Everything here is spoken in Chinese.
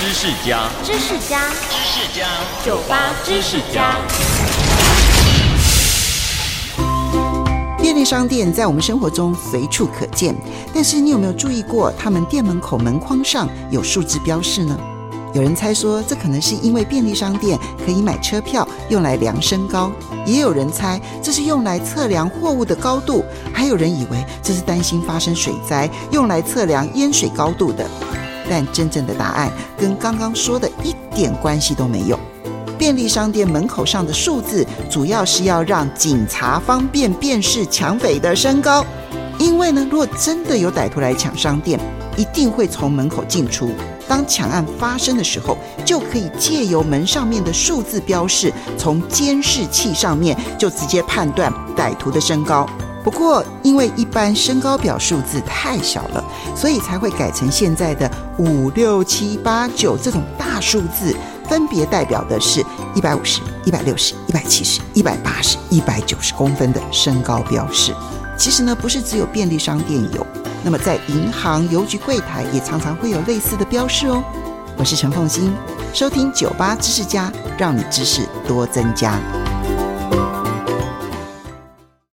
知识家，知识家，知识家，酒吧知识家。便利商店在我们生活中随处可见，但是你有没有注意过，他们店门口门框上有数字标示呢？有人猜说，这可能是因为便利商店可以买车票用来量身高；也有人猜这是用来测量货物的高度；还有人以为这是担心发生水灾用来测量淹水高度的。但真正的答案跟刚刚说的一点关系都没有。便利商店门口上的数字，主要是要让警察方便辨识抢匪的身高。因为呢，如果真的有歹徒来抢商店，一定会从门口进出。当抢案发生的时候，就可以借由门上面的数字标示，从监视器上面就直接判断歹徒的身高。不过，因为一般身高表数字太小了，所以才会改成现在的五六七八九这种大数字，分别代表的是一百五十、一百六十、一百七十、一百八十、一百九十公分的身高标示。其实呢，不是只有便利商店有。那么，在银行、邮局柜台也常常会有类似的标示哦。我是陈凤欣，收听酒吧知识家，让你知识多增加。